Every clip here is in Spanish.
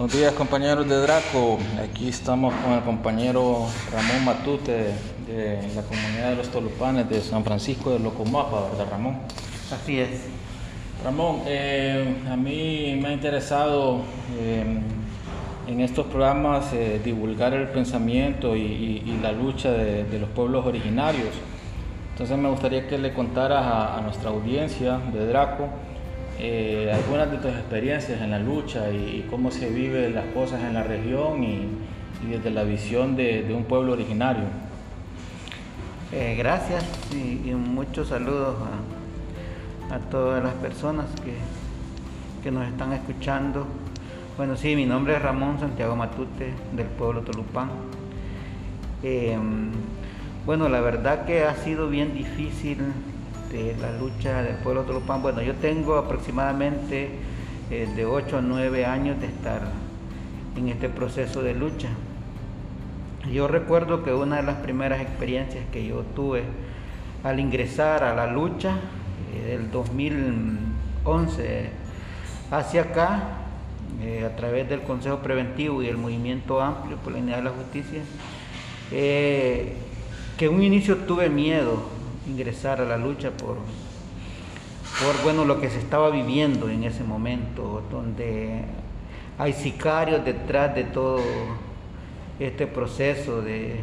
Buenos días compañeros de Draco, aquí estamos con el compañero Ramón Matute de la comunidad de los Tolupanes de San Francisco de Locomapa, ¿verdad Ramón? Así es. Ramón, eh, a mí me ha interesado eh, en estos programas eh, divulgar el pensamiento y, la lucha de, los pueblos originarios. Entonces me gustaría que le contaras a nuestra audiencia de Draco eh, algunas de tus experiencias en la lucha y, cómo se viven las cosas en la región y, desde la visión de, un pueblo originario. Eh, gracias y, muchos saludos a, todas las personas que, nos están escuchando. Bueno, sí, mi nombre es Ramón Santiago Matute del pueblo Tolupán. Eh, bueno, la verdad que ha sido bien difícil de la lucha del pueblo Tolopán. Bueno, yo tengo aproximadamente eh, de 8 a 9 años de estar en este proceso de lucha. Yo recuerdo que una de las primeras experiencias que yo tuve al ingresar a la lucha eh, del 2011 hacia acá, eh, a través del Consejo Preventivo y el Movimiento Amplio por la Unidad de la Justicia, que en un inicio tuve miedo ingresar a la lucha por, por bueno, lo que se estaba viviendo en ese momento, donde hay sicarios detrás de todo este proceso de...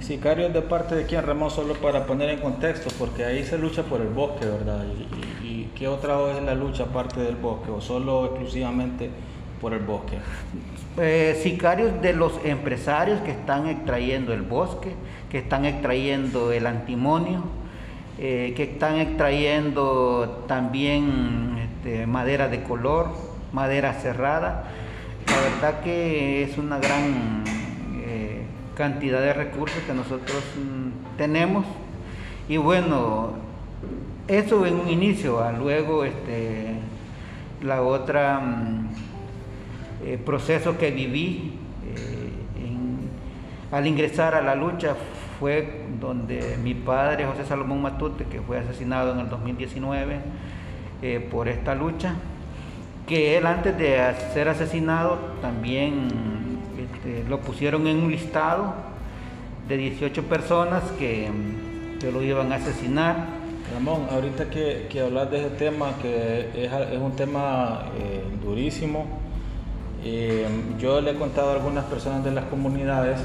Sicarios de parte de quién, Ramón, solo para poner en contexto, porque ahí se lucha por el bosque, ¿verdad? ¿Y, y, qué otra es la lucha aparte del bosque o solo exclusivamente por el bosque? Eh, sicarios de los empresarios que están extrayendo el bosque, que están extrayendo el antimonio, eh, que están extrayendo también este, madera de color, madera cerrada. La verdad que es una gran eh, cantidad de recursos que nosotros mm, tenemos. Y bueno, eso en un inicio, luego este, la otra mm, eh, proceso que viví al ingresar a la lucha fue donde mi padre, José Salomón Matute, que fue asesinado en el 2019 eh, por esta lucha, que él antes de ser asesinado también este, lo pusieron en un listado de 18 personas que, lo iban a asesinar. Ramón, ahorita que, que hablas de ese tema, que es, un tema eh, durísimo, eh, yo le he contado a algunas personas de las comunidades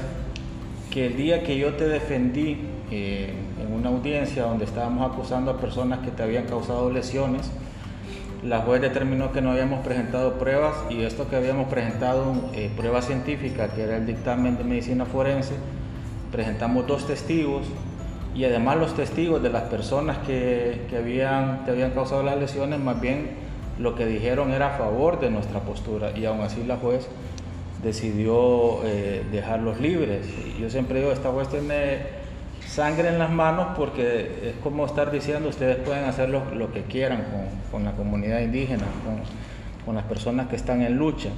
que el día que yo te defendí eh, en una audiencia donde estábamos acusando a personas que te habían causado lesiones, la juez determinó que no habíamos presentado pruebas y esto que habíamos presentado eh, prueba científica, que era el dictamen de medicina forense, presentamos dos testigos y además los testigos de las personas que, que habían, te habían causado las lesiones, más bien lo que dijeron era a favor de nuestra postura y aún así la juez decidió eh, dejarlos libres. Yo siempre digo, esta juez tiene sangre en las manos porque es como estar diciendo, ustedes pueden hacer lo, que quieran con, la comunidad indígena, con, las personas que están en lucha.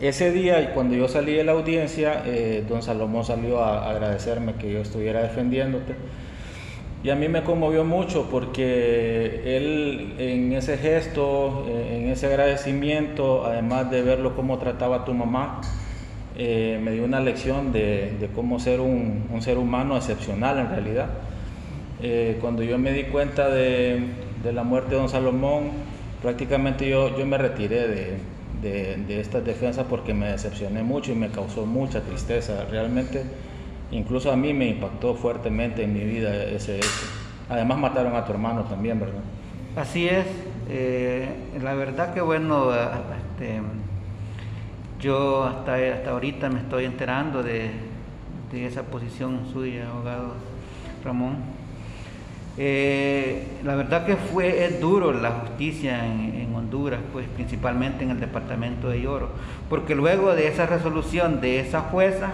Ese día, cuando yo salí de la audiencia, eh, don Salomón salió a agradecerme que yo estuviera defendiéndote. Y a mí me conmovió mucho porque él en ese gesto, en ese agradecimiento, además de verlo cómo trataba a tu mamá, eh, me dio una lección de, cómo ser un, ser humano excepcional en realidad. Eh, cuando yo me di cuenta de, la muerte de don Salomón, prácticamente yo, yo me retiré de, de estas defensas porque me decepcioné mucho y me causó mucha tristeza. Realmente Incluso a mí me impactó fuertemente en mi vida ese hecho. Además mataron a tu hermano también, ¿verdad? Así es. Eh, la verdad que bueno, este, yo hasta, hasta ahorita me estoy enterando de, esa posición suya, abogado Ramón. Eh, la verdad que fue es duro la justicia en, en, Honduras, pues principalmente en el departamento de Lloro, porque luego de esa resolución de esa jueza,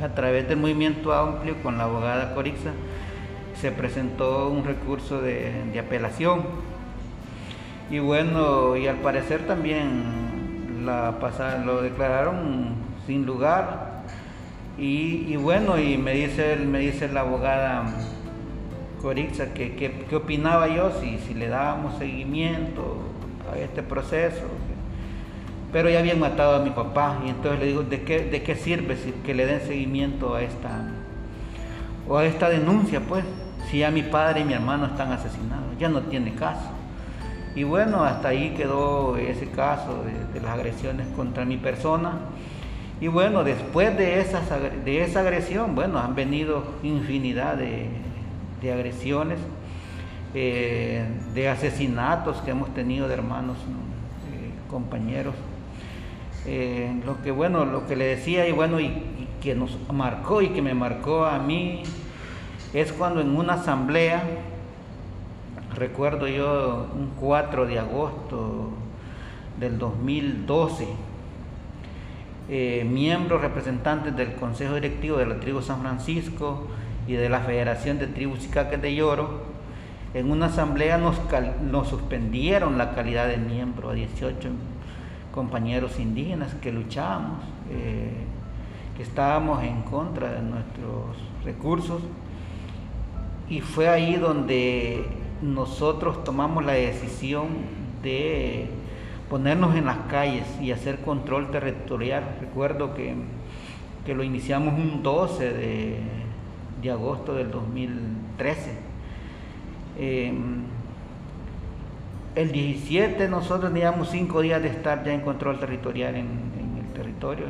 a través del movimiento amplio con la abogada Corixa se presentó un recurso de, apelación. Y bueno y al parecer también la lo declararon sin lugar. Y, bueno y me dice me dice la abogada Corixa que, que, opinaba yo si, si le dábamos seguimiento a este proceso pero ya habían matado a mi papá y entonces le digo, ¿de qué, de qué sirve que le den seguimiento a esta, o a esta denuncia? Pues, si ya mi padre y mi hermano están asesinados, ya no tiene caso. Y bueno, hasta ahí quedó ese caso de, las agresiones contra mi persona. Y bueno, después de, esas, de esa agresión, bueno, han venido infinidad de, de agresiones, eh, de asesinatos que hemos tenido de hermanos, eh, compañeros. Eh, lo que bueno, lo que le decía y bueno, y, que nos marcó y que me marcó a mí es cuando en una asamblea, recuerdo yo un 4 de agosto del 2012, miembros representantes del Consejo Directivo de la Tribu San Francisco y de la Federación de Tribus y Caques de Lloro, en una asamblea nos, nos suspendieron la calidad de miembro a 18 compañeros indígenas que luchábamos, eh, que estábamos en contra de nuestros recursos. Y fue ahí donde nosotros tomamos la decisión de ponernos en las calles y hacer control territorial. Recuerdo que, que lo iniciamos un 12 de, de agosto del 2013. Eh, el 17 nosotros teníamos cinco días de estar ya en control territorial en, el territorio,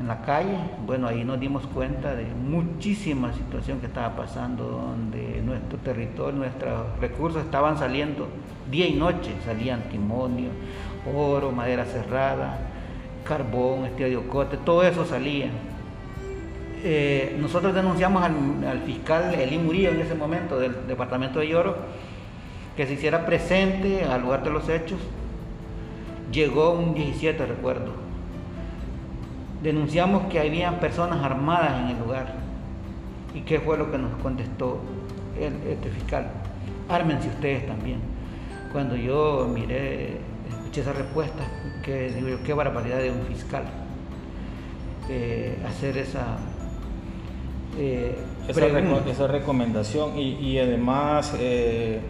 en la calle. Bueno, ahí nos dimos cuenta de muchísima situación que estaba pasando, donde nuestro territorio, nuestros recursos estaban saliendo día y noche, salían timonio, oro, madera cerrada, carbón, estiocote, todo eso salía. Eh, nosotros denunciamos al, al fiscal Elí Murillo en ese momento del departamento de Lloro que se hiciera presente al lugar de los hechos. Llegó un 17, recuerdo. Denunciamos que había personas armadas en el lugar. ¿Y qué fue lo que nos contestó el, este fiscal? Ármense ustedes también. Cuando yo miré, escuché esa respuesta, que, qué barbaridad de un fiscal eh, hacer esa, eh, esa, recomendación y, y además eh,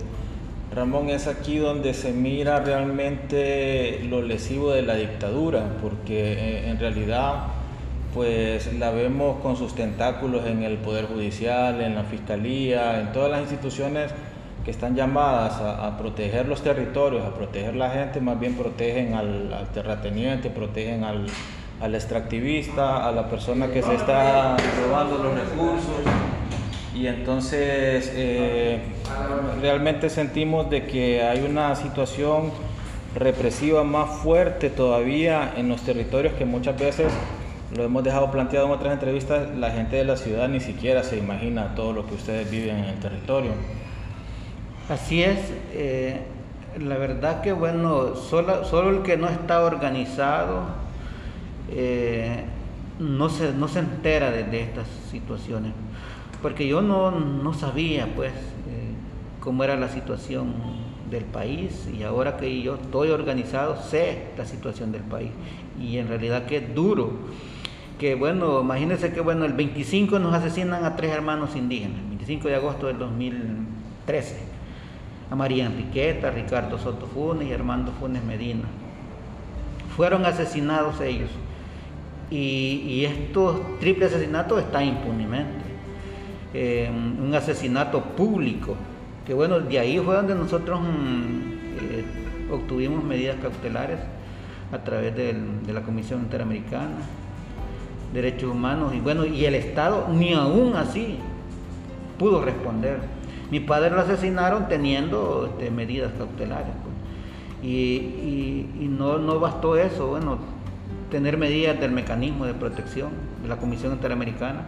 Ramón, es aquí donde se mira realmente lo lesivo de la dictadura, porque eh, en realidad pues la vemos con sus tentáculos en el Poder Judicial, en la Fiscalía, en todas las instituciones que están llamadas a, proteger los territorios, a proteger la gente, más bien protegen al, terrateniente, protegen al, al extractivista, a la persona que se está robando los recursos. Y entonces eh, realmente sentimos de que hay una situación represiva más fuerte todavía en los territorios que muchas veces lo hemos dejado planteado en otras entrevistas, la gente de la ciudad ni siquiera se imagina todo lo que ustedes viven en el territorio. Así es, eh, la verdad que bueno, solo, solo, el que no está organizado eh, no, se, no se entera de estas situaciones porque yo no, sabía pues eh, cómo era la situación del país y ahora que yo estoy organizado sé la situación del país y en realidad que es duro que bueno, imagínense que bueno, el 25 nos asesinan a tres hermanos indígenas, el 25 de agosto del 2013, a María Enriqueta, Ricardo Soto Funes y Armando Funes Medina. Fueron asesinados ellos y, y estos triples asesinatos están impunemente. Un asesinato público, que bueno, de ahí fue donde nosotros mm, eh, obtuvimos medidas cautelares a través de la Comisión Interamericana, Derechos Humanos, y bueno, y el Estado ni aún así pudo responder. Mi padre lo asesinaron teniendo este, medidas cautelares. Pues. Y, y, no, no bastó eso, bueno, tener medidas del mecanismo de protección de la Comisión Interamericana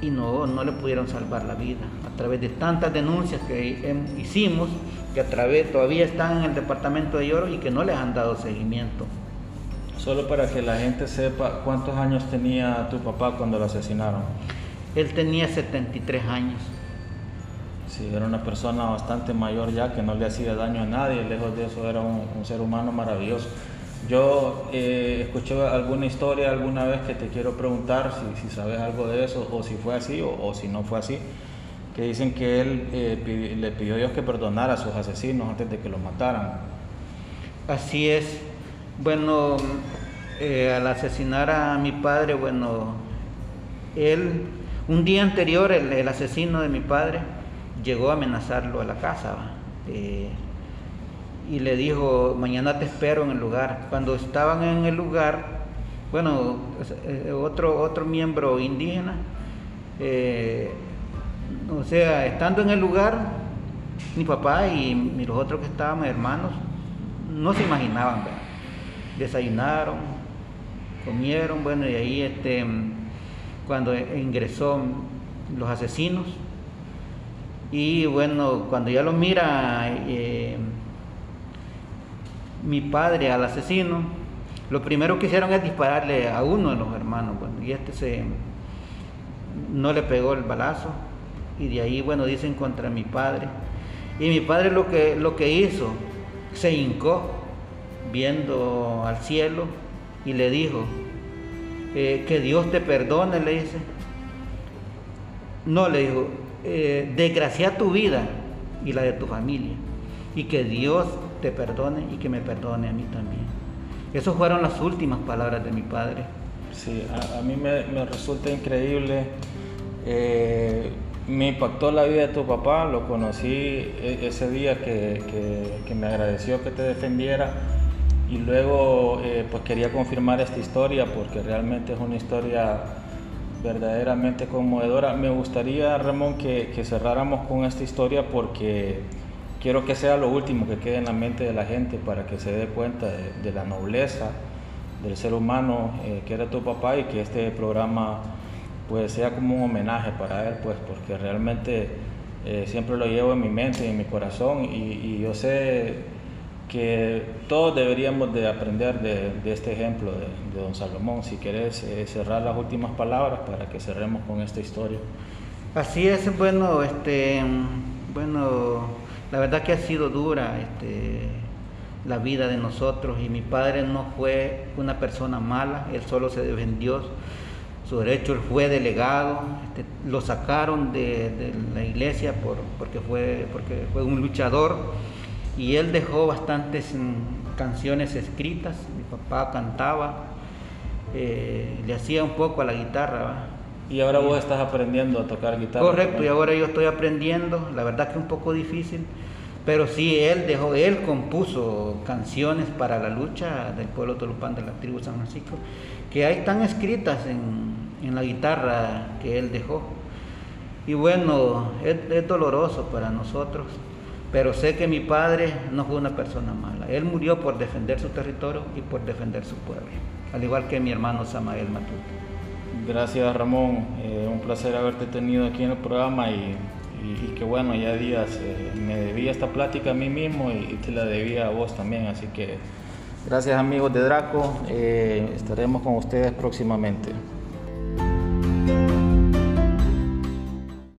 y no, no le pudieron salvar la vida. A través de tantas denuncias que hicimos, que a través todavía están en el departamento de Lloro y que no les han dado seguimiento. Solo para que la gente sepa, ¿cuántos años tenía tu papá cuando lo asesinaron? Él tenía 73 años. Sí, era una persona bastante mayor ya que no le hacía daño a nadie, lejos de eso era un ser humano maravilloso. Yo eh, escuché alguna historia alguna vez que te quiero preguntar si, sabes algo de eso, o si fue así, o, si no fue así, que dicen que él eh, le pidió a Dios que perdonara a sus asesinos antes de que los mataran. Así es. Bueno, eh, al asesinar a mi padre, bueno, él, un día anterior, el, asesino de mi padre llegó a amenazarlo a la casa y le dijo, mañana te espero en el lugar. Cuando estaban en el lugar, bueno, eh, otro, otro miembro indígena, o sea, estando en el lugar, mi papá y los otros que estaban hermanos no se imaginaban, desayunaron, comieron, bueno, y ahí este, cuando ingresó los asesinos, y bueno, cuando ya lo mira eh, mi padre al asesino, lo primero que hicieron es dispararle a uno de los hermanos, bueno, y este se no le pegó el balazo, y de ahí, bueno, dicen contra mi padre. Y mi padre lo que, lo que hizo, se hincó viendo al cielo y le dijo, eh, que Dios te perdone, le dice. No, le dijo, eh, desgracia tu vida y la de tu familia. Y que Dios te perdone y que me perdone a mí también. Esas fueron las últimas palabras de mi padre. Sí, a, mí me, resulta increíble. Eh, me impactó la vida de tu papá, lo conocí e, ese día que, que me agradeció que te defendiera y luego eh, pues quería confirmar esta historia porque realmente es una historia verdaderamente conmovedora. Me gustaría, Ramón, que, cerráramos con esta historia porque quiero que sea lo último que quede en la mente de la gente para que se dé cuenta de, la nobleza del ser humano eh, que era tu papá y que este programa pues sea como un homenaje para él, pues porque realmente eh, siempre lo llevo en mi mente y en mi corazón y, y yo sé que todos deberíamos de aprender de, este ejemplo de, don Salomón. Si quieres eh, cerrar las últimas palabras para que cerremos con esta historia. Así es, bueno, este, bueno, la verdad que ha sido dura este, la vida de nosotros y mi padre no fue una persona mala, él solo se defendió su derecho, él fue delegado, este, lo sacaron de, la iglesia por, porque, fue, un luchador y él dejó bastantes mm, canciones escritas, mi papá cantaba, eh, le hacía un poco a la guitarra. Y ahora vos estás aprendiendo a tocar guitarra. Correcto, y ahora yo estoy aprendiendo, la verdad que es un poco difícil, pero sí, él dejó, él compuso canciones para la lucha del pueblo tolupán de la tribu San Francisco, que ahí están escritas en, en la guitarra que él dejó. Y bueno, es doloroso para nosotros pero sé que mi padre no fue una persona mala. Él murió por defender su territorio y por defender su pueblo, al igual que mi hermano Samael Matute. Gracias Ramón, eh, un placer haberte tenido aquí en el programa y, que bueno, ya días eh, me debía esta plática a mí mismo y, te la debía a vos también, así que gracias amigos de Draco, eh, estaremos con ustedes próximamente.